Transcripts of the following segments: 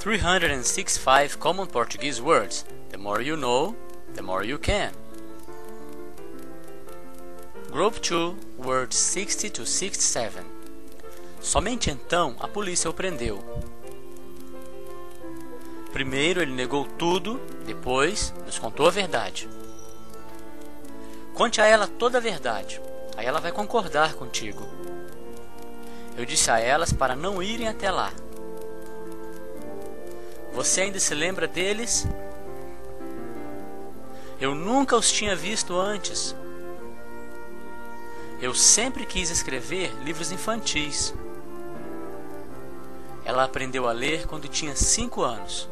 365 Common Portuguese Words. The more you know, the more you can. Group 2, words 60 to 67. Somente então a polícia o prendeu. Primeiro ele negou tudo, depois nos contou a verdade. Conte a ela toda a verdade, aí ela vai concordar contigo. Eu disse a elas para não irem até lá. Você ainda se lembra deles? Eu nunca os tinha visto antes. Eu sempre quis escrever livros infantis. Ela aprendeu a ler quando tinha 5 anos.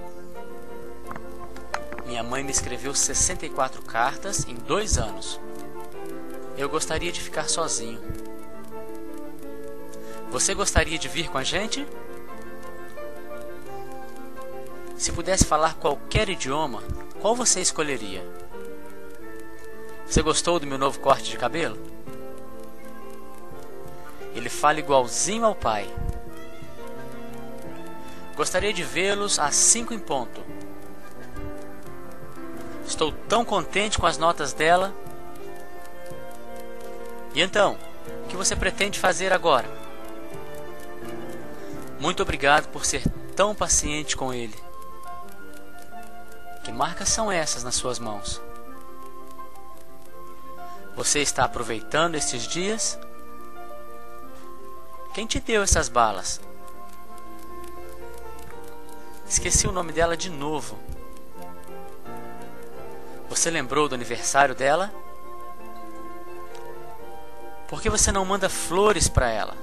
Minha mãe me escreveu 64 cartas em dois anos. Eu gostaria de ficar sozinho. Você gostaria de vir com a gente? Se pudesse falar qualquer idioma, qual você escolheria? Você gostou do meu novo corte de cabelo? Ele fala igualzinho ao pai. Gostaria de vê-los às cinco em ponto. Estou tão contente com as notas dela. E então, o que você pretende fazer agora? Muito obrigado por ser tão paciente com ele. Que marcas são essas nas suas mãos? Você está aproveitando estes dias? Quem te deu essas balas? Esqueci o nome dela de novo. Você lembrou do aniversário dela? Por que você não manda flores para ela?